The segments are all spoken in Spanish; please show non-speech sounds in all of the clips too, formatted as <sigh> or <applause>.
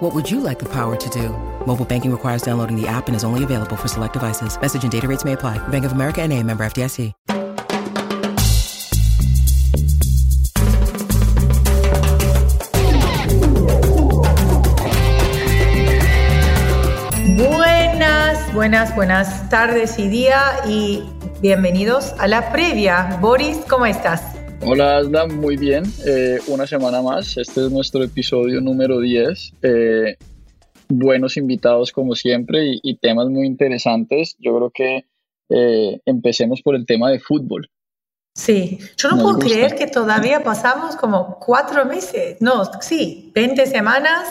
What would you like the power to do? Mobile banking requires downloading the app and is only available for select devices. Message and data rates may apply. Bank of America and a member FDIC. Buenas, buenas, buenas tardes y día y bienvenidos a la previa. Boris, ¿cómo estás? Hola Asla, muy bien. Eh, una semana más. Este es nuestro episodio número 10. Eh, buenos invitados como siempre y, temas muy interesantes. Yo creo que eh, empecemos por el tema de fútbol. Sí, yo no puedo creer que todavía pasamos como cuatro meses, no, sí, 20 semanas,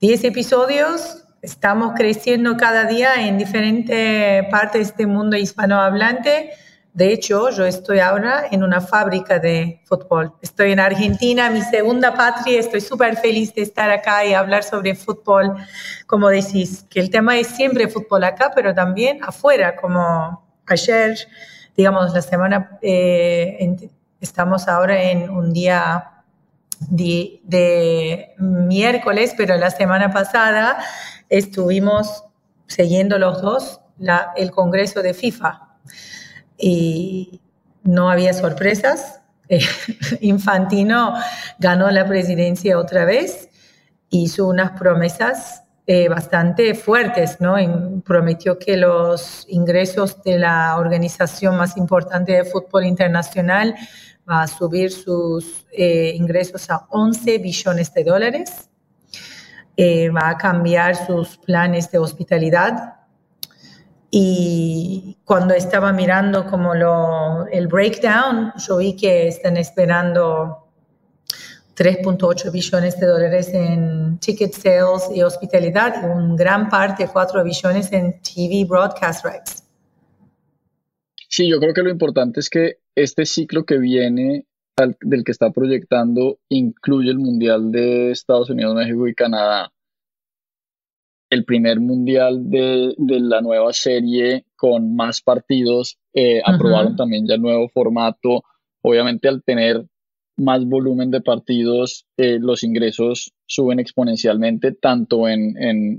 10 episodios, estamos creciendo cada día en diferentes partes de este mundo hispanohablante. De hecho, yo estoy ahora en una fábrica de fútbol. Estoy en Argentina, mi segunda patria. Estoy súper feliz de estar acá y hablar sobre fútbol. Como decís, que el tema es siempre fútbol acá, pero también afuera, como ayer, digamos, la semana, eh, estamos ahora en un día de, miércoles, pero la semana pasada estuvimos siguiendo los dos el Congreso de FIFA y no había sorpresas. <laughs> Infantino ganó la presidencia otra vez, hizo unas promesas eh, bastante fuertes, ¿no? prometió que los ingresos de la organización más importante de fútbol internacional va a subir sus eh, ingresos a 11 billones de dólares eh, va a cambiar sus planes de hospitalidad. Y cuando estaba mirando como lo, el breakdown, yo vi que están esperando 3.8 billones de dólares en ticket sales y hospitalidad y un gran parte, 4 billones en TV broadcast rights. Sí, yo creo que lo importante es que este ciclo que viene del que está proyectando incluye el Mundial de Estados Unidos, México y Canadá. El primer Mundial de, la nueva serie con más partidos. Eh, aprobaron también ya el nuevo formato. Obviamente al tener más volumen de partidos, eh, los ingresos suben exponencialmente, tanto en,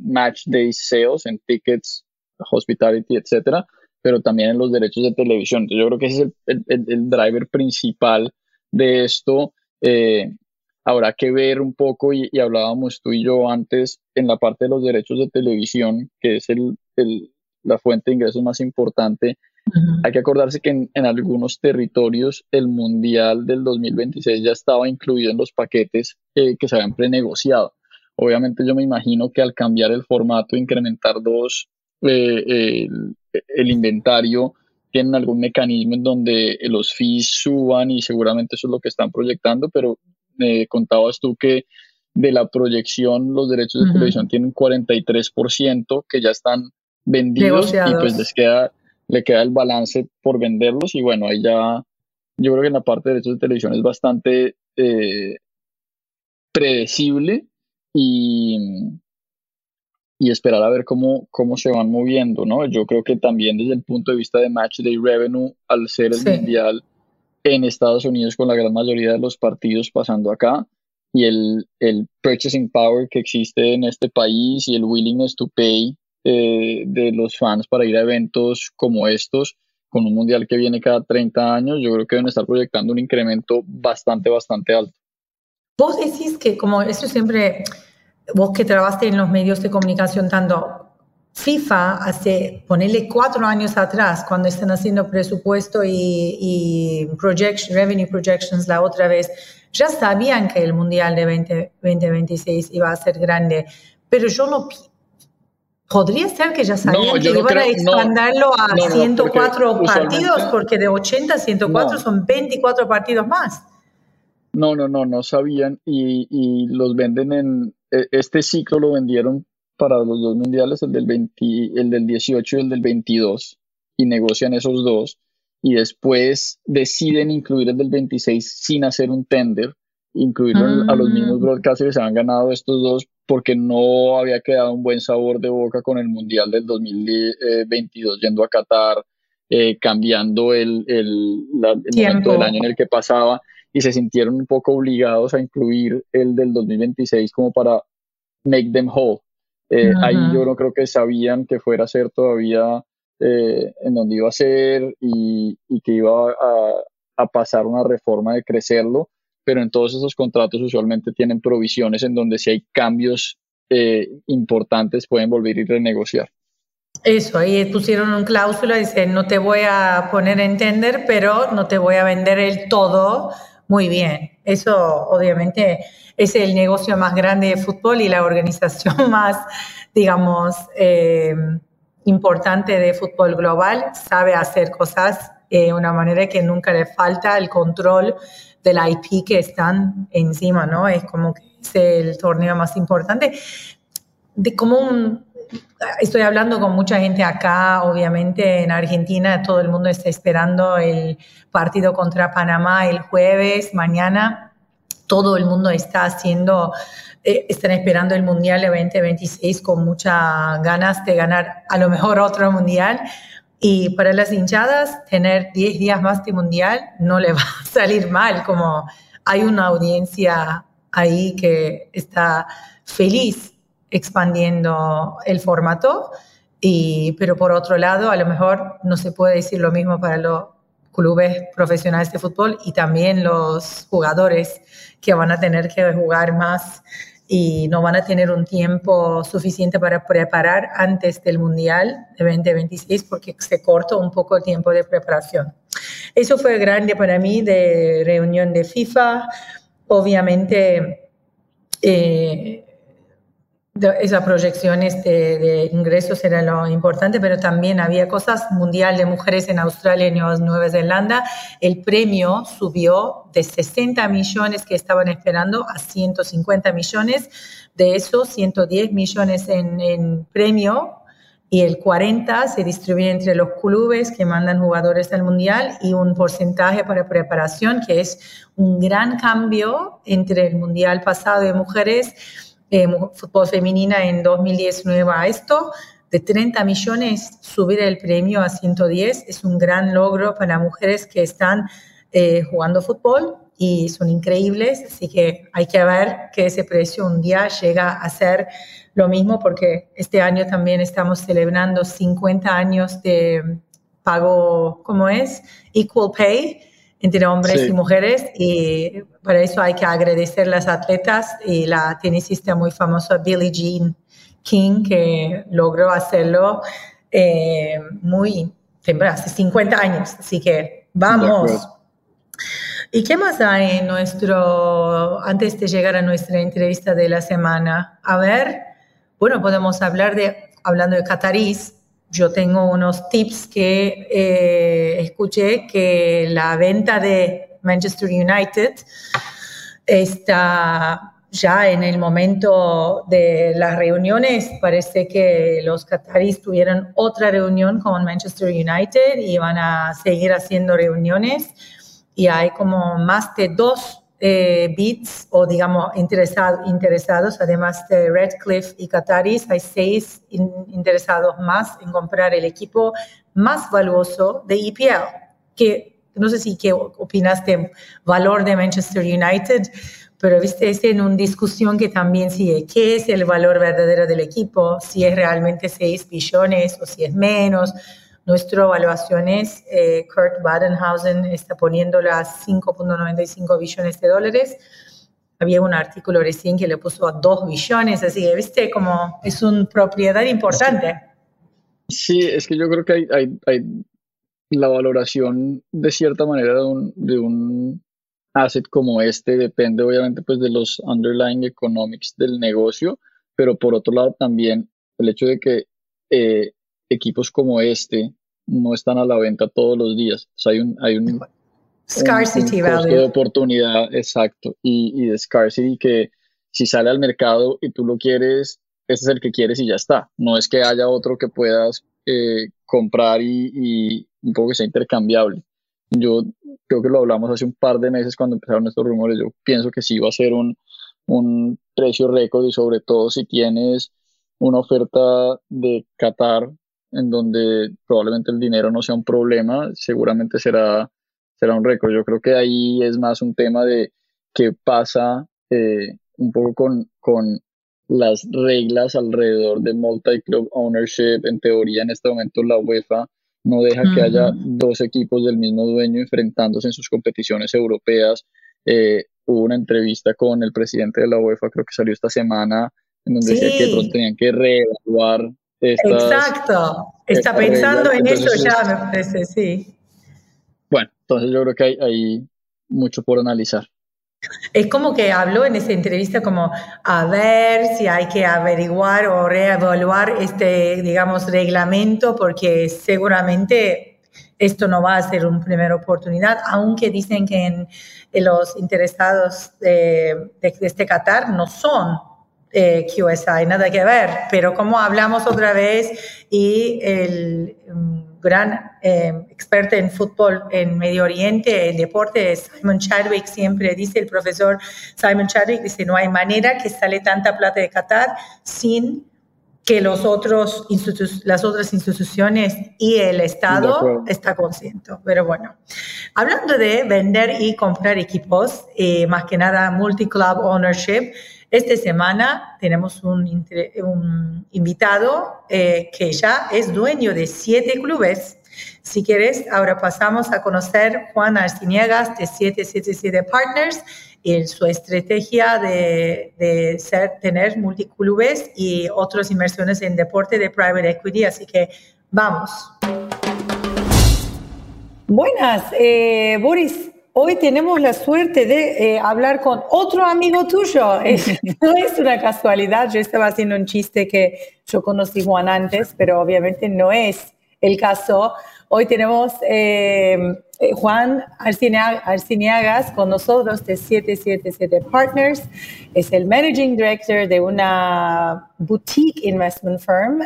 match day sales, en tickets, hospitality, etcétera, pero también en los derechos de televisión. yo creo que ese es el driver principal de esto. Eh, habrá que ver un poco, y, hablábamos tú y yo antes, en la parte de los derechos de televisión, que es el, la fuente de ingresos más importante. Hay que acordarse que en, algunos territorios el Mundial del 2026 ya estaba incluido en los paquetes eh, que se habían prenegociado. Obviamente yo me imagino que al cambiar el formato, incrementar dos, eh, el inventario, tienen algún mecanismo en donde los fees suban y seguramente eso es lo que están proyectando, pero me contabas tú que de la proyección los derechos de televisión tienen 43% que ya están vendidos y pues les queda, le queda el balance por venderlos y bueno, ahí ya yo creo que en la parte de derechos de televisión es bastante eh, predecible y, y esperar a ver cómo, cómo se van moviendo, ¿no? Yo creo que también desde el punto de vista de Match Day Revenue, al ser el mundial en Estados Unidos con la gran mayoría de los partidos pasando acá, y el, el purchasing power que existe en este país y el willingness to pay eh, de los fans para ir a eventos como estos, con un mundial que viene cada 30 años, yo creo que deben estar proyectando un incremento bastante, bastante alto. Vos decís que como eso siempre vos que trabajaste en los medios de comunicación tanto, FIFA hace, ponerle cuatro años atrás, cuando están haciendo presupuesto y, y projection, revenue projections la otra vez, ya sabían que el Mundial de 2026 iba a ser grande, pero yo no... Podría ser que ya sabían que iban a expandirlo a 104 partidos, porque de 80 a 104 son 24 partidos más. No, no, no, no sabían y, y, los venden en, e, este ciclo lo vendieron para los dos mundiales, el del, 20, el del 18 y el del 22, y negocian esos dos, y después deciden incluir el del 26 sin hacer un tender, incluirlo a los mismos mm. broadcasters que se han ganado estos dos porque no había quedado un buen sabor de boca con el mundial del 2022 yendo a Qatar, eh, cambiando el, el, el momento del año en el que pasaba y se sintieron un poco obligados a incluir el del 2026 como para make them whole. Eh, ahí yo no creo que sabían que fuera a ser todavía eh, en donde iba a ser y, que iba a, pasar una reforma de crecerlo, pero en todos esos contratos usualmente tienen provisiones en donde si hay cambios eh, importantes pueden volver y renegociar. Eso, ahí pusieron un cláusula, dice, no te voy a poner en tender, pero no te voy a vender el todo muy bien. Eso obviamente es el negocio más grande de fútbol y la organización <laughs> más, digamos, eh, importante de fútbol global. Sabe hacer cosas de una manera que nunca le falta el control del IP que están encima, ¿no? Es como que es el torneo más importante. De como un, estoy hablando con mucha gente acá, obviamente en Argentina, todo el mundo está esperando el partido contra Panamá el jueves, mañana. Todo el mundo está haciendo, eh, están esperando el Mundial de 2026 con muchas ganas de ganar a lo mejor otro Mundial. Y para las hinchadas, tener 10 días más de Mundial no le <laughs> va a salir mal, como hay una audiencia ahí que está feliz expandiendo el formato, y, pero por otro lado, a lo mejor no se puede decir lo mismo para los clubes profesionales de fútbol y también los jugadores que van a tener que jugar más y no van a tener un tiempo suficiente para preparar antes del Mundial de 2026 porque se cortó un poco el tiempo de preparación. Eso fue grande para mí de reunión de FIFA. Obviamente, eh, esas proyecciones de, de, ingresos era lo importante, pero también había cosas mundial de mujeres en Australia y Nueva Zelanda. El premio subió de 60 millones que estaban esperando a 150 millones. De esos, 110 millones en, en premio y el 40 se distribuye entre los clubes que mandan jugadores al mundial y un porcentaje para preparación, que es un gran cambio entre el mundial pasado de mujeres eh, fútbol femenina en 2019 a esto. De 30 millones, subir el premio a 110 es un gran logro para mujeres que están eh, jugando fútbol y son increíbles, así que hay que ver que ese precio un día llega a ser lo mismo porque este año también estamos celebrando 50 años de pago, ¿cómo es? Equal Pay entre hombres y mujeres y para eso hay que agradecer a las atletas y la tenisista muy famosa Billie Jean King que logró hacerlo eh, muy temprano, hace 50 años, así que vamos. ¿Y qué más hay en nuestro, antes de llegar a nuestra entrevista de la semana? A ver, bueno, podemos hablar de, hablando de Catarís, yo tengo unos tips que eh, escuché que la venta de Manchester United está ya en el momento de las reuniones. Parece que los qataríes tuvieron otra reunión con Manchester United y van a seguir haciendo reuniones. Y hay como más de dos eh, bits o digamos interesados, además de Redcliffe y Qataris, hay seis interesados más en comprar el equipo más valioso de EPL, que no sé si qué opinas de valor de Manchester United, pero viste, es en una discusión que también sigue, ¿qué es el valor verdadero del equipo? Si es realmente 6 billones o si es menos nuestra evaluación es, eh, Kurt Badenhausen está poniéndolo a 5.95 billones de dólares. Había un artículo recién que le puso a 2 billones, así que, viste, como es una propiedad importante. Sí, es que yo creo que hay, hay, hay la valoración de cierta manera de un, de un asset como este depende obviamente pues de los underlying economics del negocio, pero por otro lado también el hecho de que eh, equipos como este no están a la venta todos los días. hay un, hay un, scarcity de oportunidad, exacto, y, y de scarcity que si sale al mercado y tú lo quieres, ese es el que quieres y ya está. No es que haya otro que puedas eh, comprar y, y, un poco que sea intercambiable. Yo creo que lo hablamos hace un par de meses cuando empezaron estos rumores. Yo pienso que sí va a ser un, un precio récord y sobre todo si tienes una oferta de Qatar en donde probablemente el dinero no sea un problema, seguramente será, será un récord. Yo creo que ahí es más un tema de qué pasa eh, un poco con, con las reglas alrededor de multi-club ownership. En teoría, en este momento la UEFA no deja que haya dos equipos del mismo dueño enfrentándose en sus competiciones europeas. Eh, hubo una entrevista con el presidente de la UEFA, creo que salió esta semana, en donde decía que tenían que reevaluar Exacto, está pensando en eso ya, me parece, sí. Bueno, entonces yo creo que hay, hay mucho por analizar. Es como que habló en esa entrevista como a ver si hay que averiguar o reevaluar este, digamos, reglamento porque seguramente esto no va a ser una primera oportunidad, aunque dicen que en, los interesados de, este Qatar no son eh, QSI, nada que ver, pero como hablamos otra vez y el... Um, gran eh, experto en fútbol en Medio Oriente, en deporte, Simon Chadwick, siempre dice, el profesor Simon Chadwick dice, no hay manera que sale tanta plata de Qatar sin que los otros las otras instituciones y el Estado está consciente. Pero bueno, hablando de vender y comprar equipos, eh, más que nada multi-club ownership, esta semana tenemos un, invitado eh, que ya es dueño de siete clubes. Si quieres, ahora pasamos a conocer Juan Arciniegas de 777 Partners y su estrategia de, de ser, tener multiclubes y otras inversiones en deporte de private equity. Así que vamos. Buenas, eh, Boris. Hoy tenemos la suerte de eh, hablar con otro amigo tuyo. <laughs> no es una casualidad. Yo estaba haciendo un chiste que yo conocí Juan antes, pero obviamente no es el caso. Hoy tenemos eh, eh Juan Arciniagas con nosotros de 777 Partners. Es el Managing Director de una boutique investment firm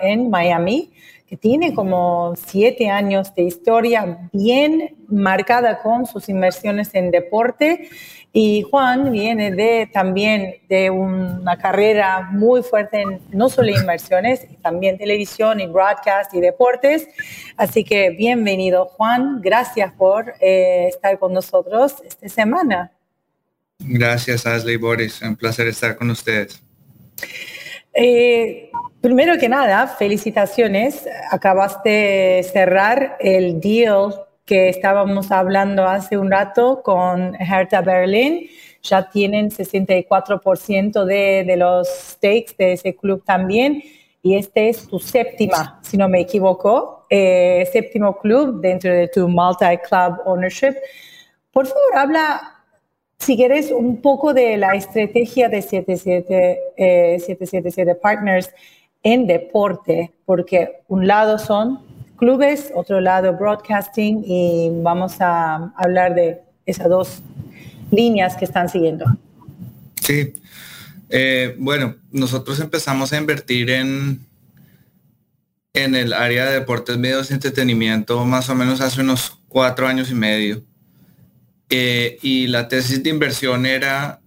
en Miami que tiene como siete años de historia bien marcada con sus inversiones en deporte. Y Juan viene de también de una carrera muy fuerte en no solo inversiones, también televisión y broadcast y deportes. Así que bienvenido Juan, gracias por eh, estar con nosotros esta semana. Gracias Ashley Boris, un placer estar con ustedes. Eh, primero que nada, felicitaciones. Acabaste de cerrar el deal que estábamos hablando hace un rato con Hertha Berlin. Ya tienen 64% de, de los stakes de ese club también. Y este es tu séptima, si no me equivoco, eh, séptimo club dentro de tu multi-club ownership. Por favor, habla si quieres, un poco de la estrategia de 777 eh, Partners en deporte, porque un lado son clubes, otro lado broadcasting y vamos a hablar de esas dos líneas que están siguiendo. Sí, eh, bueno, nosotros empezamos a invertir en, en el área de deportes, medios y entretenimiento más o menos hace unos cuatro años y medio. Eh, y la tesis de inversión era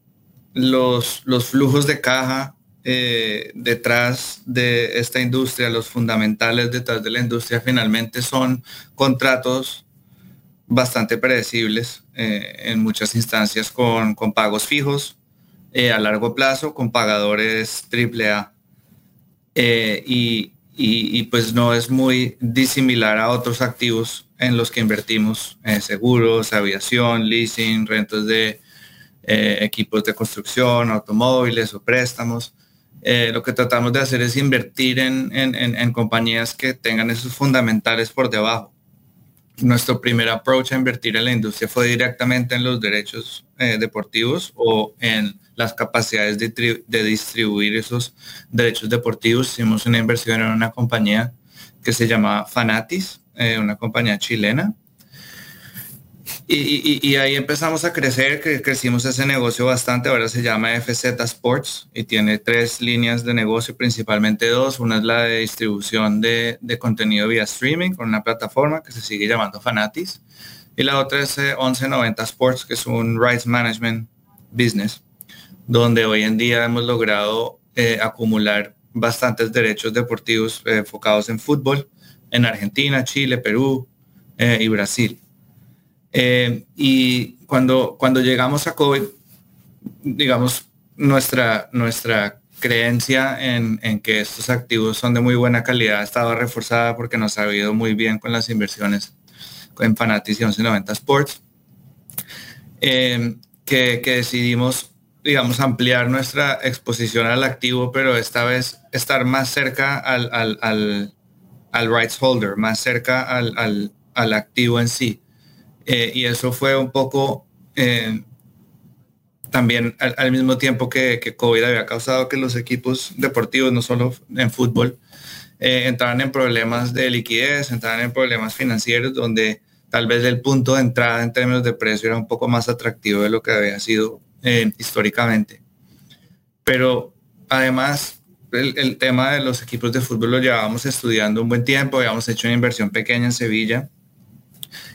los, los flujos de caja eh, detrás de esta industria, los fundamentales detrás de la industria finalmente son contratos bastante predecibles eh, en muchas instancias con, con pagos fijos a largo plazo, con pagadores AAA. y, y, pues no es muy disimilar a otros activos en los que invertimos, en seguros, aviación, leasing, rentas de eh, equipos de construcción, automóviles o préstamos. Eh, lo que tratamos de hacer es invertir en, en, en, compañías que tengan esos fundamentales por debajo. nuestro primer approach a invertir en la industria fue directamente en los derechos eh, deportivos o en las capacidades de, distribuir esos derechos deportivos. Hicimos una inversión en una compañía que se llama Fanatis, eh, una compañía chilena, y, ahí empezamos a crecer, que crecimos ese negocio bastante, ahora se llama FZ Sports y tiene tres líneas de negocio, principalmente dos. Una es la de distribución de, contenido vía streaming con una plataforma que se sigue llamando Fanatis. Y la otra es 1190 eh, Sports, que es un rights management business, donde hoy en día hemos logrado eh, acumular bastantes derechos deportivos eh, enfocados en fútbol en Argentina, Chile, Perú y Brasil. Eh, y cuando, cuando llegamos a COVID, digamos, nuestra, nuestra creencia en, que estos activos son de muy buena calidad estaba reforzada porque nos ha ido muy bien con las inversiones en Fanatis y 1190 Sports, eh, que, decidimos, digamos, ampliar nuestra exposición al activo, pero esta vez estar más cerca al, al, al, rights holder, más cerca al, al activo en sí. Eh, y eso fue un poco eh, también al, mismo tiempo que, que, COVID había causado que los equipos deportivos, no solo en fútbol, eh, entraran en problemas de liquidez, entraran en problemas financieros donde tal vez el punto de entrada en términos de precio era un poco más atractivo de lo que había sido históricamente. Pero además, el, el, tema de los equipos de fútbol lo llevábamos estudiando un buen tiempo, habíamos hecho una inversión pequeña en Sevilla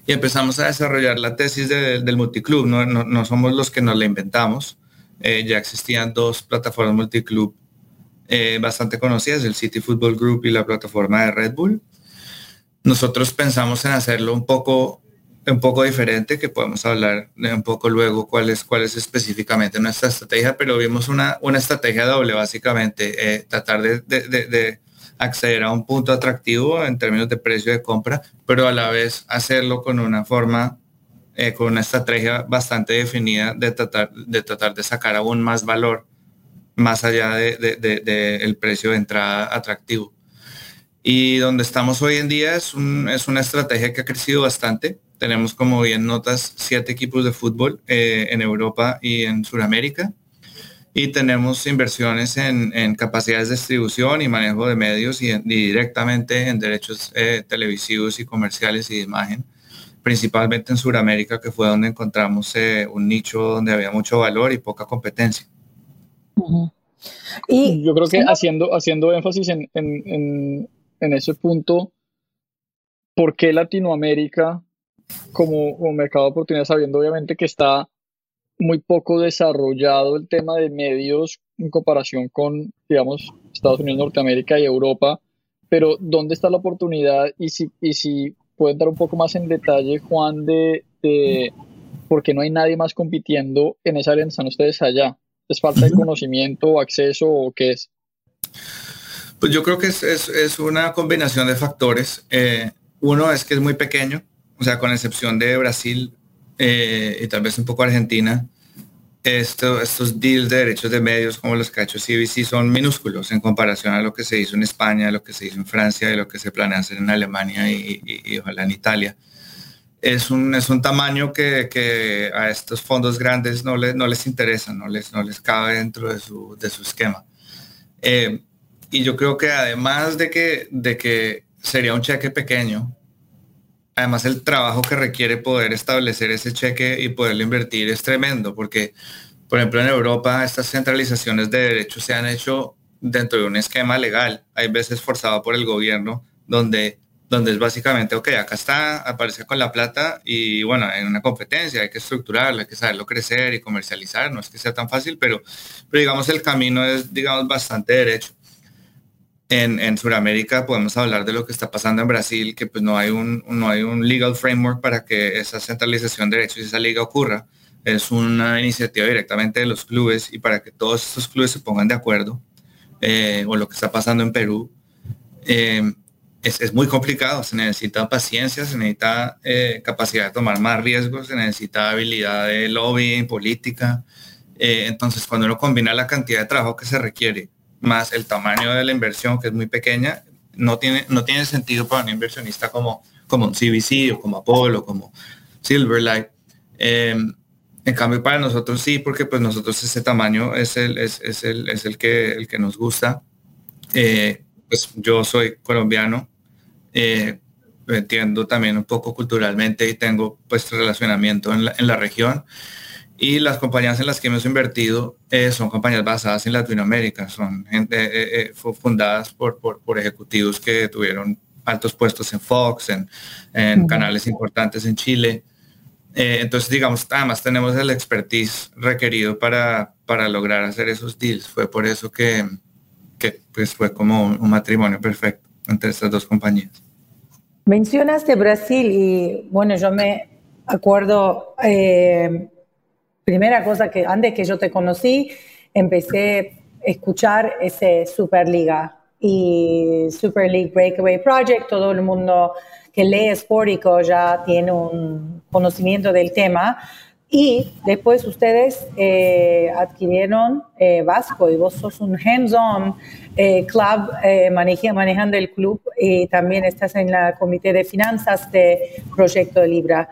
y empezamos a desarrollar la tesis del multiclub. No, no, somos los que nos la inventamos. Eh, ya existían dos plataformas multiclub eh, bastante conocidas, el City Football Group y la plataforma de Red Bull. Nosotros pensamos en hacerlo un poco, un poco diferente, que podemos hablar de un poco luego cuál es, específicamente nuestra estrategia, pero vimos una, una estrategia doble, básicamente, eh, tratar de acceder a un punto atractivo en términos de precio de compra, pero a la vez hacerlo con una forma, eh, con una estrategia bastante definida de tratar, de tratar de sacar aún más valor más allá del de, precio de entrada atractivo. Y donde estamos hoy en día es, es una estrategia que ha crecido bastante. Tenemos como bien notas siete equipos de fútbol eh, en Europa y en Sudamérica y tenemos inversiones en, capacidades de distribución y manejo de medios y, directamente en derechos eh, televisivos y comerciales y de imagen, principalmente en Sudamérica, que fue donde encontramos eh, un nicho donde había mucho valor y poca competencia. Y yo creo que haciendo, haciendo énfasis en, en, en, ese punto, ¿por qué Latinoamérica como, como mercado de oportunidades, sabiendo obviamente que está muy poco desarrollado el tema de medios en comparación con, digamos, Estados Unidos, Norteamérica y Europa, pero ¿dónde está la oportunidad? Y si, y si pueden dar un poco más en detalle, Juan, de, de por qué no hay nadie más compitiendo en esa área están ustedes allá. ¿Es falta de conocimiento acceso o qué es? Pues yo creo que es, es, es una combinación de factores. Eh, uno es que es muy pequeño, o sea, con excepción de Brasil, eh, y tal vez un poco Argentina, esto, estos deals de derechos de medios como los que ha hecho CBC son minúsculos en comparación a lo que se hizo en España, lo que se hizo en Francia y lo que se planea hacer en Alemania y, ojalá en Italia. Es un, es un tamaño que, que, a estos fondos grandes no les, no les interesa, no les, no les cabe dentro de su, de su esquema. Eh, y yo creo que además de que, de que sería un cheque pequeño, además el trabajo que requiere poder establecer ese cheque y poderlo invertir es tremendo, porque, por ejemplo, en Europa estas centralizaciones de derechos se han hecho dentro de un esquema legal, hay veces forzado por el gobierno, donde, donde es básicamente, ok, acá está, aparece con la plata y bueno, en una competencia hay que estructurarlo, hay que saberlo crecer y comercializar, no es que sea tan fácil, pero, pero digamos el camino es, digamos, bastante derecho en, en Sudamérica podemos hablar de lo que está pasando en Brasil, que pues no hay un, no hay un legal framework para que esa centralización de derechos y esa liga ocurra. Es una iniciativa directamente de los clubes y para que todos estos clubes se pongan de acuerdo, eh, o lo que está pasando en Perú, eh, es, es, muy complicado. Se necesita paciencia, se necesita eh, capacidad de tomar más riesgos, se necesita habilidad de lobby, política. entonces, cuando uno combina la cantidad de trabajo que se requiere más el tamaño de la inversión, que es muy pequeña, no tiene, no tiene sentido para un inversionista como, como CBC o como Apollo, como Silverlight. Em, en cambio, para nosotros sí, porque pues nosotros ese tamaño es el, es, es el, es el, que, el que nos gusta. Eh, pues yo soy colombiano, eh, entiendo también un poco culturalmente y tengo pues relacionamiento en la, en la región. Y las compañías en las que hemos invertido eh, son compañías basadas en Latinoamérica, son gente, fundadas por, por, por, ejecutivos que tuvieron altos puestos en Fox, en, en canales importantes en Chile. Eh, entonces, digamos, además tenemos el expertise requerido para, para lograr hacer esos deals. Fue por eso que, que pues, fue como un, matrimonio perfecto entre estas dos compañías. Mencionaste Brasil y bueno, yo me acuerdo, eh, primera cosa que antes que yo te conocí, empecé a escuchar ese Superliga y Super League Breakaway Project, todo el mundo que lee Spórico ya tiene un conocimiento del tema. Y después ustedes eh, adquirieron eh, Vasco y vos sos un hands-on eh, club manejando el club y también estás en la comité de finanzas de Proyecto Libra.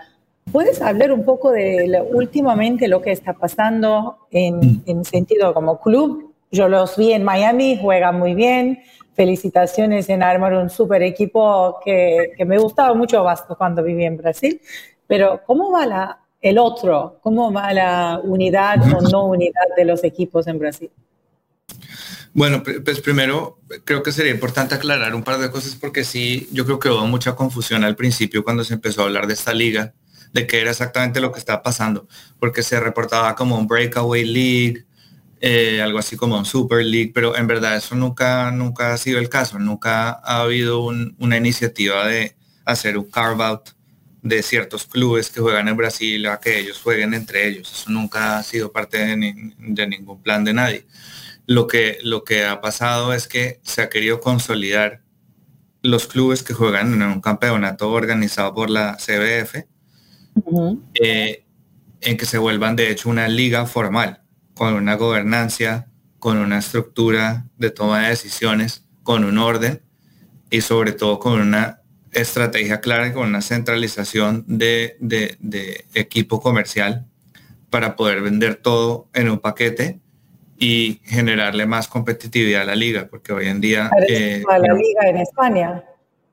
¿Puedes hablar un poco de últimamente lo que está pasando en, mm. en sentido como club? Yo los vi en Miami, juegan muy bien, felicitaciones en armar un super equipo que, que me gustaba mucho Vasco cuando viví en Brasil. Pero ¿cómo va la, el otro? ¿Cómo va la unidad o no unidad de los equipos en Brasil? Bueno, pues primero creo que sería importante aclarar un par de cosas porque sí, yo creo que hubo mucha confusión al principio cuando se empezó a hablar de esta liga, de qué era exactamente lo que estaba pasando, porque se reportaba como un breakaway league, eh, algo así como un Super League, pero en verdad eso nunca, nunca ha sido el caso, nunca ha habido una iniciativa de hacer un carve out de ciertos clubes que juegan en Brasil a que ellos jueguen entre ellos. Eso nunca ha sido parte de, ningún plan de nadie. Lo que, lo que ha pasado es que se ha querido consolidar los clubes que juegan en un campeonato organizado por la CBF, eh, en que se vuelvan de hecho una liga formal con una gobernancia, con una estructura de toma de decisiones, con un orden y sobre todo con una estrategia clara y con una centralización de, equipo comercial para poder vender todo en un paquete y generarle más competitividad a la liga, porque hoy en día... Eh, a la liga en España.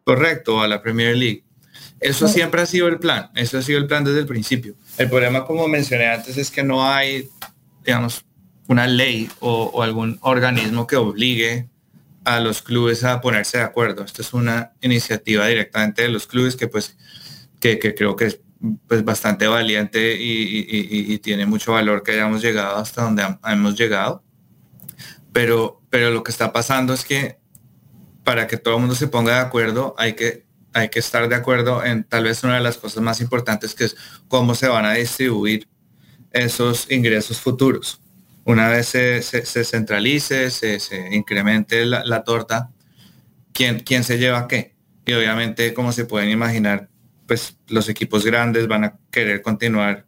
Correcto, a la Premier League. Eso siempre ha sido el plan, eso ha sido el plan desde el principio. El problema, como mencioné antes, es que no hay digamos, una ley o, algún organismo que obligue a los clubes a ponerse de acuerdo. Esto es una iniciativa directamente de los clubes que pues que, creo que es pues bastante valiente y, tiene mucho valor que hayamos llegado hasta donde hemos llegado. Pero, pero lo que está pasando es que para que todo el mundo se ponga de acuerdo hay que, hay que estar de acuerdo en tal vez una de las cosas más importantes que es cómo se van a distribuir esos ingresos futuros. Una vez se, centralice, se, incremente la, torta, ¿quién, ¿quién se lleva qué? Y obviamente, como se pueden imaginar, pues los equipos grandes van a querer continuar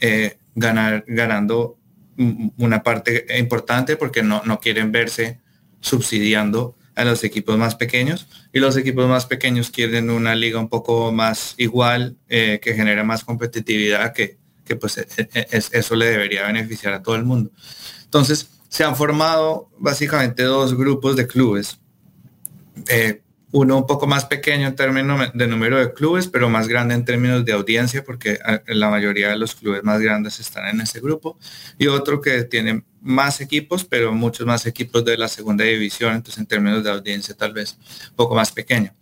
eh, ganar, ganando una parte importante porque no, no quieren verse subsidiando a los equipos más pequeños y los equipos más pequeños quieren una liga un poco más igual eh, que genera más competitividad que, que pues e, e, eso le debería beneficiar a todo el mundo. Entonces, se han formado básicamente dos grupos de clubes. Eh, uno un poco más pequeño en términos de número de clubes, pero más grande en términos de audiencia, porque eh, la mayoría de los clubes más grandes están en ese grupo. Y otro que tiene más equipos, pero muchos más equipos de la segunda división, entonces en términos de audiencia tal vez un poco más pequeño.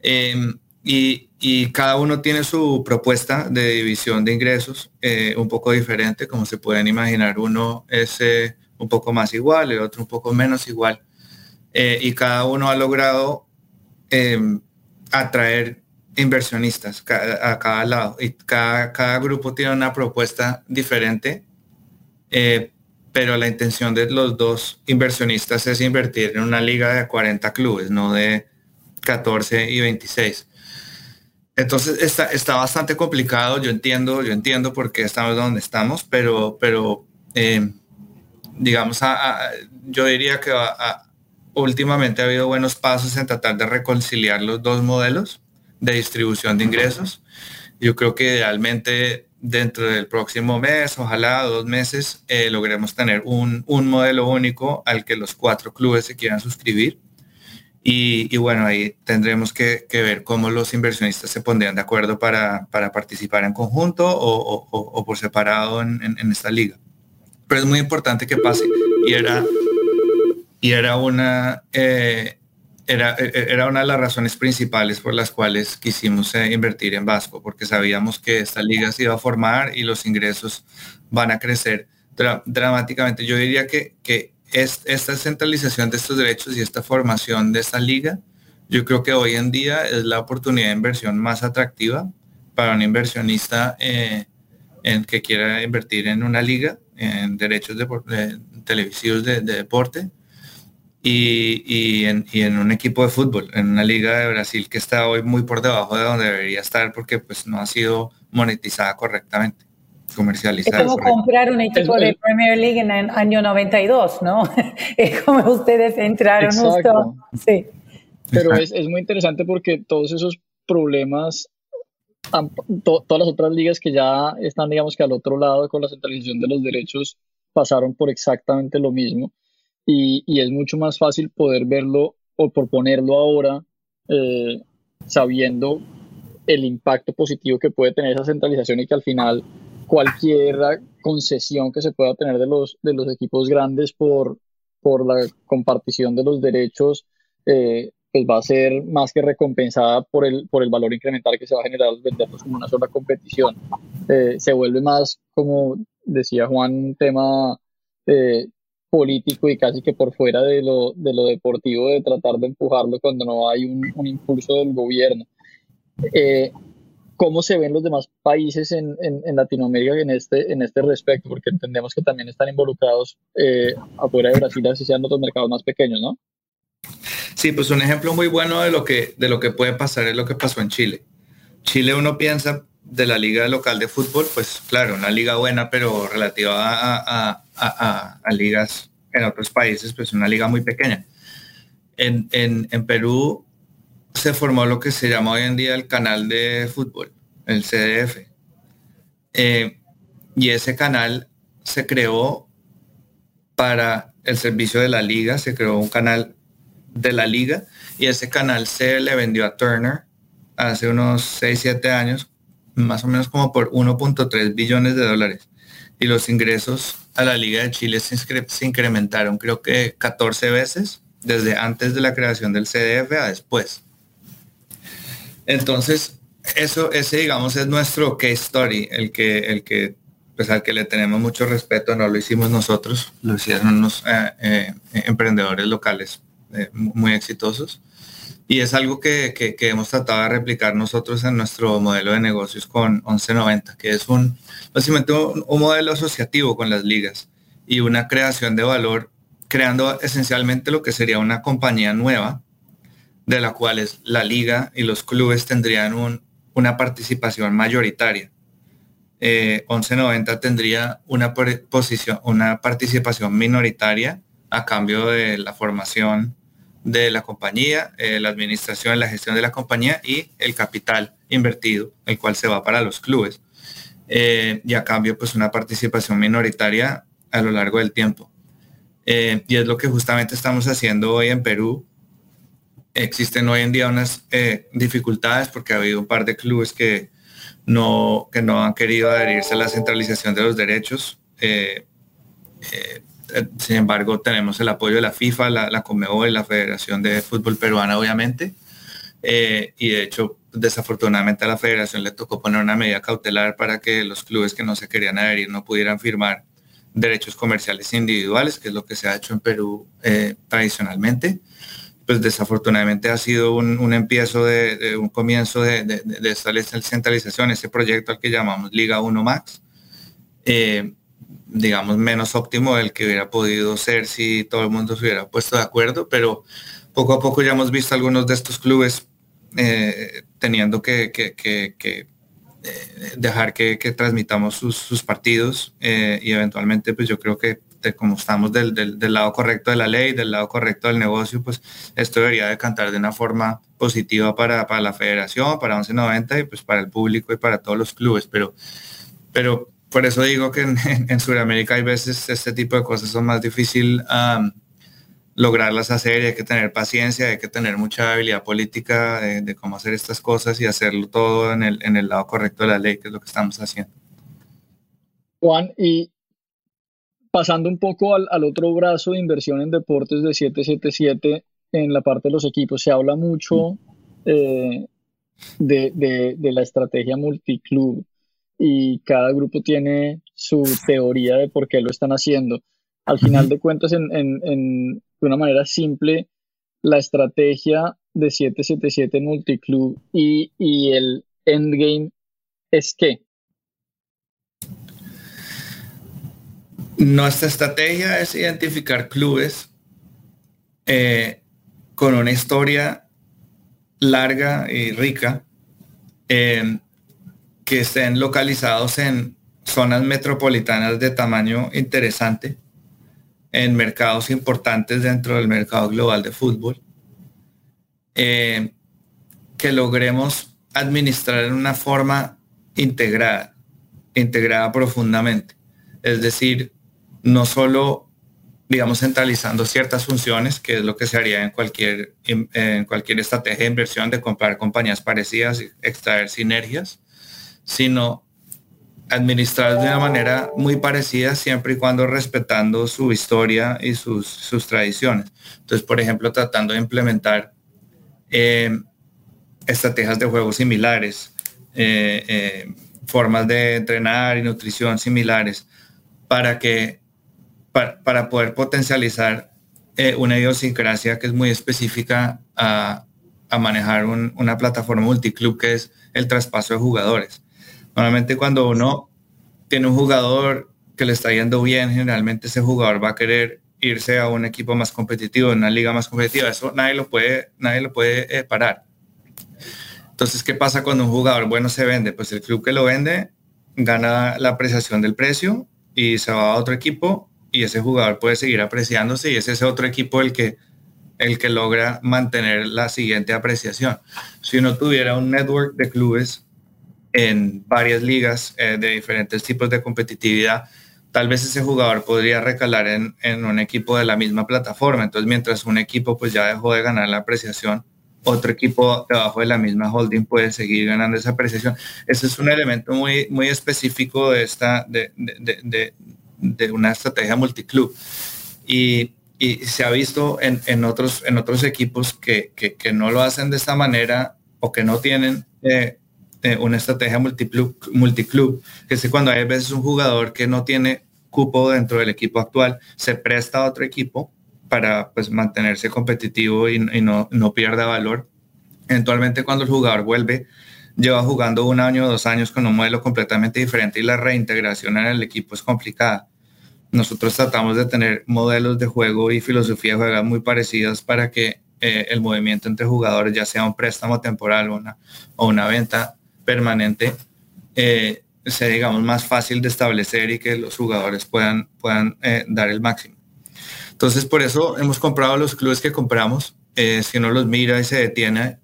Em, y, cada uno tiene su propuesta de división de ingresos eh, un poco diferente, como se pueden imaginar. Uno es eh, un poco más igual, el otro un poco menos igual. Y cada uno ha logrado em, atraer inversionistas a cada lado. Y cada, cada grupo tiene una propuesta diferente, pero la intención de los dos inversionistas es invertir en una liga de 40 clubes, no de 14 y 26. Entonces está, está bastante complicado, yo entiendo, yo entiendo por qué estamos donde estamos, pero, pero eh, digamos, yo diría que últimamente ha habido buenos pasos en tratar de reconciliar los dos modelos distribución de ingresos. Yo creo que idealmente dentro del próximo mes, ojalá dos meses, eh, logremos tener un, un, modelo único al que los cuatro clubes se quieran suscribir. Y, bueno, ahí tendremos que, ver cómo los inversionistas se pondrían de acuerdo para, para participar en conjunto o, o, por separado en, en, esta liga. Pero es muy importante que pase. Y era, y era una... Eh, era, e, e, era una de las razones principales por las cuales quisimos eh, invertir en Vasco, porque sabíamos que esta liga se iba a formar y los ingresos van a crecer dramáticamente. Yo diría que, que esta centralización de estos derechos y esta formación de esta liga, yo creo que hoy en día es la oportunidad de inversión más atractiva para un inversionista eh, en que quiera invertir en una liga, en derechos de, televisivos de deporte y, en, un equipo de fútbol, en una liga de Brasil que está hoy muy por debajo de donde debería estar porque pues no ha sido monetizada correctamente, comercializada. Es como comprar un equipo de Premier League en el año 92, ¿no? <laughs> es como ustedes entraron justo. Sí. Pero es, muy interesante porque todos esos problemas, todas las otras ligas que ya están, digamos que al otro lado con la centralización de los derechos, pasaron por exactamente lo mismo y, es mucho más fácil poder verlo o proponerlo ahora eh, sabiendo el impacto positivo que puede tener esa centralización y que al final cualquier concesión que se pueda tener de los, de los equipos grandes por, por la compartición de los derechos eh, pues va a ser más que recompensada por el, por el valor incremental que se va a generar al venderlos como una sola competición. Eh, se vuelve más, como decía Juan, un tema político y casi que por fuera de lo, de lo deportivo de tratar de empujarlo cuando no hay un, un impulso del gobierno. Eh, ¿Cómo se ven los demás países en, en, Latinoamérica en este, en este respecto? Porque entendemos que también están involucrados eh, afuera de Brasil, así sean otros mercados más pequeños, ¿no? Sí, pues un ejemplo muy bueno de lo que, de lo que puede pasar es lo que pasó en Chile. Chile uno piensa de la liga local de fútbol, pues claro, una liga buena, pero relativa a, a, ligas en otros países, pues una liga muy pequeña. En, Perú se formó lo que se llama hoy en día el canal de fútbol, el CDF. Eh, y ese canal se creó para el servicio de la liga, se creó un canal de la liga y ese canal se le vendió a Turner hace unos 6, 7 años, más o menos como por 1.3 billones de dólares. Y los ingresos a la Liga de Chile se, incrementaron creo que 14 veces desde antes de la creación del CDF a después. Entonces, eso, ese digamos es nuestro case story, el que, el que, pues al que le tenemos mucho respeto, no lo hicimos nosotros, lo hicieron unos eh, eh, emprendedores locales eh, muy exitosos. Y es algo que, que, hemos tratado de replicar nosotros en nuestro modelo de negocios con 1190, que es un, básicamente un, modelo asociativo con las ligas y una creación de valor, creando esencialmente lo que sería una compañía nueva, de la cual es la liga y los clubes tendrían un, una participación mayoritaria. 1190 eh, tendría una, posición, una participación minoritaria a cambio de la formación de la compañía, eh, la administración, la gestión de la compañía y el capital invertido, el cual se va para los clubes. Eh, y a cambio, pues una participación minoritaria a lo largo del tiempo. Eh, y es lo que justamente estamos haciendo hoy en Perú. Existen hoy en día unas dificultades porque ha habido un par de clubes que no, que no han querido adherirse a la centralización de los derechos. Sin embargo, tenemos el apoyo de la FIFA, la, la y la Federación de Fútbol Peruana, obviamente. Eh, y de hecho, desafortunadamente a la federación le tocó poner una medida cautelar para que los clubes que no se querían adherir no pudieran firmar derechos comerciales individuales, que es lo que se ha hecho en Perú eh, tradicionalmente. Pues desafortunadamente ha sido un, un empiezo de, un comienzo de, de, de, esta centralización, ese proyecto al que llamamos Liga 1 Max digamos, menos óptimo del que hubiera podido ser si todo el mundo se hubiera puesto de acuerdo, pero poco a poco ya hemos visto algunos de estos clubes eh, teniendo que, eh, dejar que, transmitamos sus, partidos eh, y eventualmente pues yo creo que de cómo estamos del, lado correcto de la ley, del lado correcto del negocio, pues esto debería de cantar de una forma positiva para, para la federación, para 1190 y pues para el público y para todos los clubes. Pero, pero por eso digo que <laughs> en, Sudamérica hay veces este tipo de cosas son más difícil lograrlas hacer y hay que tener paciencia, hay que tener mucha habilidad política de, cómo hacer estas cosas y hacerlo todo en el, en el lado correcto de la ley, que es lo que estamos haciendo. Juan, y pasando un poco al, otro brazo de inversión en deportes de 777, en la parte de los equipos, se habla mucho eh, de, de, la estrategia multiclub y cada grupo tiene su teoría de por qué lo están haciendo. Al final de cuentas, en, en, de una manera simple, la estrategia de 777 multiclub y, y el endgame es que Nuestra estrategia es identificar clubes eh, con una historia larga y rica eh, que estén localizados en zonas metropolitanas de tamaño interesante, en mercados importantes dentro del mercado global de fútbol, eh, que logremos administrar en una forma integrada, integrada profundamente. Es decir, no solo, digamos, centralizando ciertas funciones, que es lo que se haría en cualquier, en cualquier estrategia de inversión de comprar compañías parecidas y extraer sinergias, sino administrar de una manera muy parecida siempre y cuando respetando su historia y sus, sus tradiciones. Entonces, por ejemplo, tratando de implementar eh, estrategias de juego similares, eh, eh, formas de entrenar y nutrición similares, para que para, poder potencializar una idiosincrasia que es muy específica a, manejar una plataforma multiclub que es el traspaso de jugadores. Normalmente cuando uno tiene un jugador que le está yendo bien, generalmente ese jugador va a querer irse a un equipo más competitivo, en una liga más competitiva. Eso nadie lo puede, nadie lo puede eh, parar. Entonces, ¿qué pasa cuando un jugador bueno se vende? Pues el club que lo vende gana la apreciación del precio y se va a otro equipo y ese jugador puede seguir apreciándose y es ese otro equipo el que, el que logra mantener la siguiente apreciación. Si uno tuviera un network de clubes en varias ligas eh, de diferentes tipos de competitividad, tal vez ese jugador podría recalar en, en, un equipo de la misma plataforma. Entonces, mientras un equipo pues ya dejó de ganar la apreciación, otro equipo debajo de la misma holding puede seguir ganando esa apreciación. Ese es un elemento muy, muy específico de, esta, de, de, de una estrategia multiclub. Y, y se ha visto en, en, otros, en otros equipos que, que, no lo hacen de esta manera o que no tienen eh, una estrategia multiclub, multiclub, que es cuando hay veces un jugador que no tiene cupo dentro del equipo actual, se presta a otro equipo para pues, mantenerse competitivo y, no, no pierda valor. Eventualmente cuando el jugador vuelve lleva jugando un año o dos años con un modelo completamente diferente y la reintegración en el equipo es complicada. Nosotros tratamos de tener modelos de juego y filosofía de juego muy parecidas para que eh, el movimiento entre jugadores, ya sea un préstamo temporal una, o una venta permanente, eh, sea, digamos, más fácil de establecer y que los jugadores puedan, puedan eh, dar el máximo. Entonces, por eso hemos comprado los clubes que compramos. si uno los mira y se detiene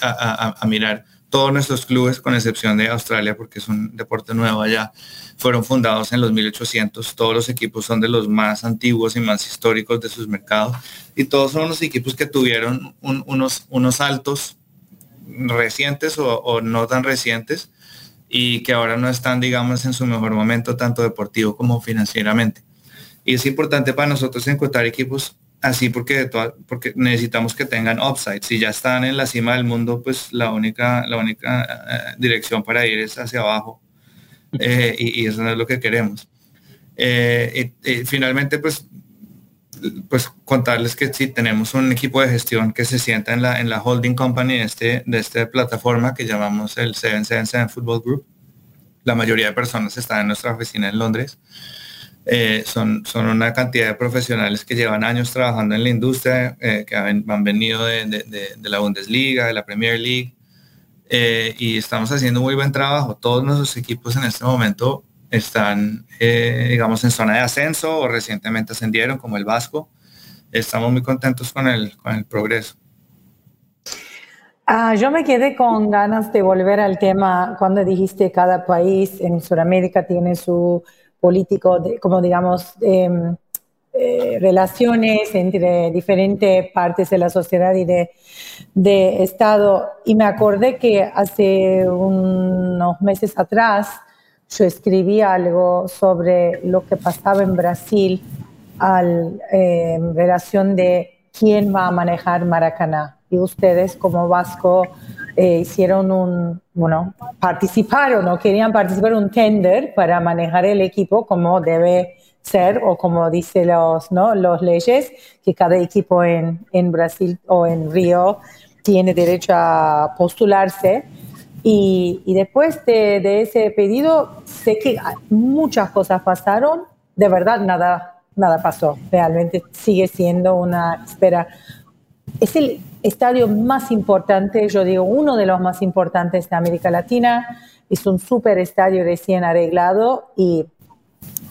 a, a mirar, todos nuestros clubes, con excepción de Australia, porque es un deporte nuevo allá, fueron fundados en los 1800. Todos los equipos son de los más antiguos y más históricos de sus mercados. Y todos son los equipos que tuvieron unos, unos altos recientes o, no tan recientes y que ahora no están, digamos, en su mejor momento, tanto deportivo como financieramente. Y es importante para nosotros encontrar equipos así porque, porque necesitamos que tengan upside. Si ya están en la cima del mundo, pues la única, la única eh, dirección para ir es hacia abajo. Eh, y, eso no es lo que queremos. Eh, y, finalmente, pues, pues contarles que si tenemos un equipo de gestión que se sienta en la, en la holding company de, este, de esta plataforma que llamamos el 777 Football Group. La mayoría de personas están en nuestra oficina en Londres. Eh, son, son una cantidad de profesionales que llevan años trabajando en la industria, eh, que han, venido de, de, la Bundesliga, de la Premier League, eh, y estamos haciendo muy buen trabajo. Todos nuestros equipos en este momento están, eh, digamos, en zona de ascenso o recientemente ascendieron, como el Vasco. Estamos muy contentos con el, con el progreso. Ah, yo me quedé con ganas de volver al tema cuando dijiste cada país en Sudamérica tiene su político, como digamos, em, eh, relaciones entre diferentes partes de la sociedad y de, de, Estado. Y me acordé que hace unos meses atrás yo escribí algo sobre lo que pasaba en Brasil al, eh, en relación de quién va a manejar Maracaná. Y ustedes como Vasco eh, hicieron un, bueno, participaron o querían participar un tender para manejar el equipo como debe ser o como dice los, ¿no? los leyes, que cada equipo en, en Brasil o en Río tiene derecho a postularse. Y, y después de, de, ese pedido, sé que muchas cosas pasaron, de verdad nada, nada pasó, realmente sigue siendo una espera. Es el estadio más importante, yo digo uno de los más importantes de América Latina, es un super estadio recién arreglado y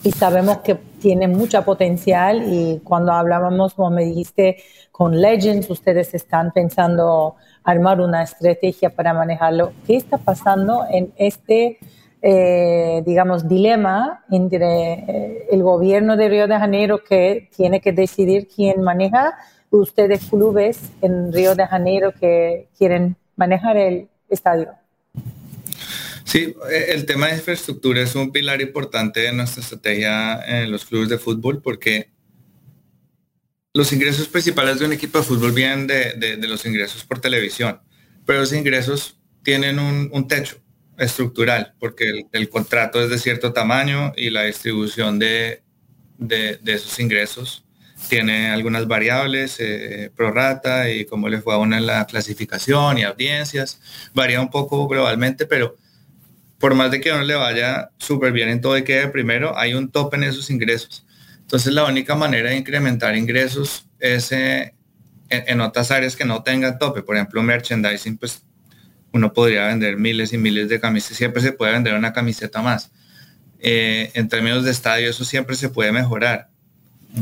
y sabemos que tiene mucha potencial. Y cuando hablábamos, como me dijiste, con Legends, ustedes están pensando armar una estrategia para manejarlo. ¿Qué está pasando en este, eh, digamos, dilema entre eh, el gobierno de Río de Janeiro que tiene que decidir quién maneja ustedes clubes en Río de Janeiro que quieren manejar el estadio? Sí, eh, el tema de infraestructura es un pilar importante de nuestra estrategia en los clubes de fútbol porque los ingresos principales de un equipo de fútbol vienen de, los ingresos por televisión, pero esos ingresos tienen un, techo estructural porque el, contrato es de cierto tamaño y la distribución de, esos ingresos tiene algunas variables, eh, y cómo le fue a uno en la clasificación y audiencias. Varía un poco globalmente, pero por más de que uno le vaya súper bien en todo y quede primero, hay un tope en esos ingresos. Entonces la única manera de incrementar ingresos es eh, en, otras áreas que no tengan tope. Por ejemplo, merchandising, pues uno podría vender miles y miles de camisetas. Siempre se puede vender una camiseta más. Eh, en términos de estadio, eso siempre se puede mejorar.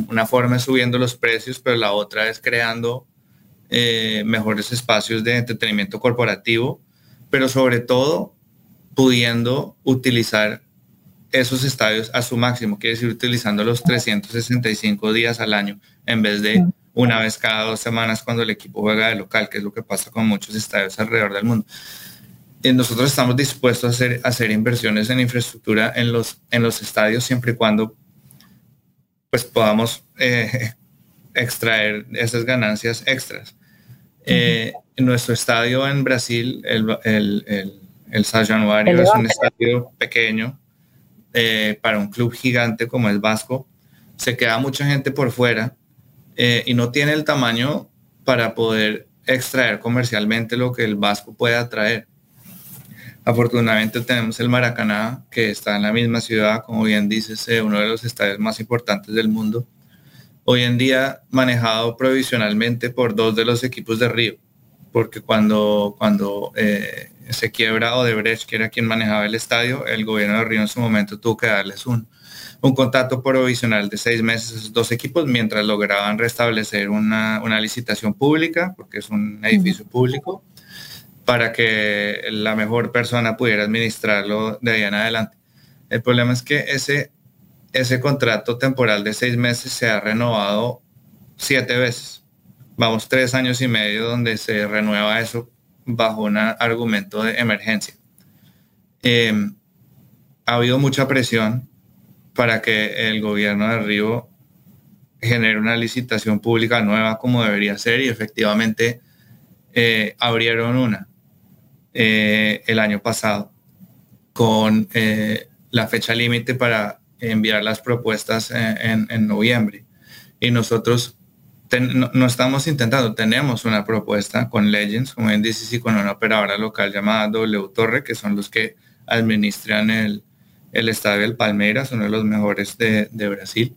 Una forma es subiendo los precios, pero la otra es creando eh, mejores espacios de entretenimiento corporativo, pero sobre todo pudiendo utilizar esos estadios a su máximo, quiere decir utilizando los 365 días al año en vez de una vez cada dos semanas cuando el equipo juega de local, que es lo que pasa con muchos estadios alrededor del mundo. Y nosotros estamos dispuestos a hacer, hacer inversiones en infraestructura en los, en los estadios siempre y cuando pues podamos eh, <laughs> extraer esas ganancias extras. en eh, nuestro estadio en Brasil, el, el el San Januario es un estadio pequeño eh, para un club gigante como el Vasco. Se queda mucha gente por fuera eh, y no tiene el tamaño para poder extraer comercialmente lo que el Vasco puede atraer. Afortunadamente tenemos el Maracaná, que está en la misma ciudad, como bien dices, eh, uno de los estadios más importantes del mundo. Hoy en día manejado provisionalmente por dos de los equipos de Río, porque cuando, cuando se quiebra Odebrecht, que era quien manejaba el estadio, el gobierno de Río en su momento tuvo que darles un, un contrato provisional de seis meses a esos dos equipos mientras lograban restablecer una, una licitación pública, porque es un edificio público, para que la mejor persona pudiera administrarlo de ahí en adelante. El problema es que ese, ese contrato temporal de seis meses se ha renovado siete veces. Vamos tres años y medio donde se renueva eso bajo un argumento de emergencia. Em, ha habido mucha presión para que el gobierno de Río genere una licitación pública nueva como debería ser y efectivamente eh, abrieron una eh, el año pasado con eh, la fecha límite para enviar las propuestas en, en noviembre. Y nosotros no, estamos intentando, tenemos una propuesta con Legends, dices, y con una operadora local llamada W Torre, que son los que administran el, el estadio del Palmeiras, uno de los mejores de, de Brasil.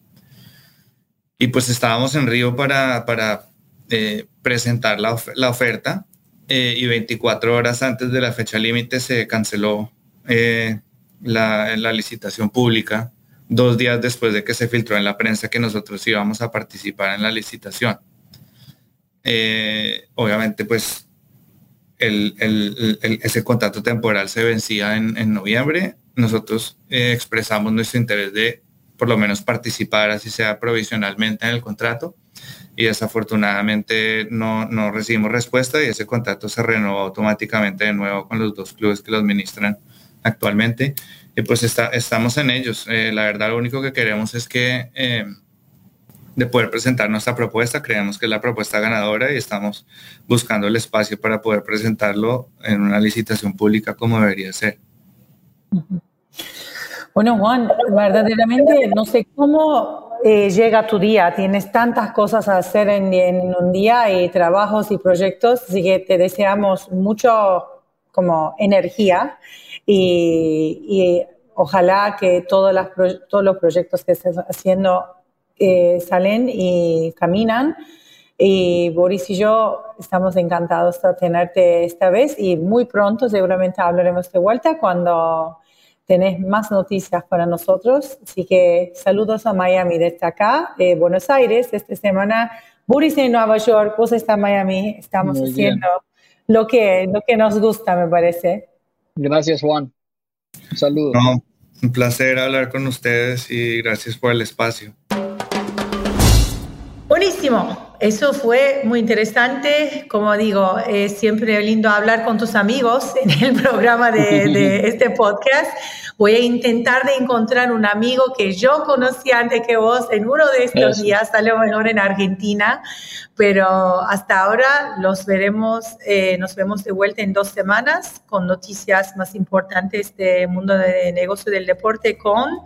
Y pues estábamos en Río para, para eh, presentar la, la oferta eh, y 24 horas antes de la fecha límite se canceló eh, la, la, licitación pública dos días después de que se filtró en la prensa que nosotros íbamos a participar en la licitación. Eh, obviamente, pues el, el, ese contrato temporal se vencía en, en noviembre. Nosotros eh, expresamos nuestro interés de por lo menos participar, así sea provisionalmente, en el contrato. Y desafortunadamente no, no recibimos respuesta y ese contrato se renovó automáticamente de nuevo con los dos clubes que lo administran actualmente. Y pues está, estamos en ellos. Eh, la verdad, lo único que queremos es que eh, de poder presentar nuestra propuesta, creemos que es la propuesta ganadora y estamos buscando el espacio para poder presentarlo en una licitación pública como debería ser. Bueno, Juan, verdaderamente no sé cómo eh, llega tu día. Tienes tantas cosas a hacer en, un día y trabajos y proyectos, así que te deseamos mucho como energía y, ojalá que todos, las, todos los proyectos que estés haciendo eh, salen y caminan. Y Boris y yo estamos encantados de tenerte esta vez y muy pronto seguramente hablaremos de vuelta cuando tenés más noticias para nosotros. Así que saludos a Miami desde acá, de Buenos Aires. Esta semana, Boris en Nueva York, vos está en Miami. Estamos haciendo lo que, lo que nos gusta, me parece. Gracias, Juan. Saludos. un placer hablar con ustedes y gracias por el espacio. Buenísimo. Eso fue muy interesante. Como digo, es siempre lindo hablar con tus amigos en el programa de, <laughs> este podcast. Voy a intentar de encontrar un amigo que yo conocí antes que vos en uno de estos días, a lo mejor en Argentina, pero hasta ahora los veremos, eh, nos vemos de vuelta en dos semanas con noticias más importantes del mundo de negocio del deporte con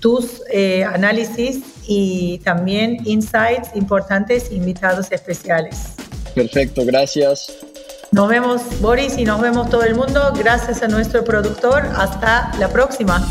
tus eh, análisis y también insights importantes, invitados especiales. Perfecto, gracias. Nos vemos, Boris, y nos vemos todo el mundo. Gracias a nuestro productor. Hasta la próxima.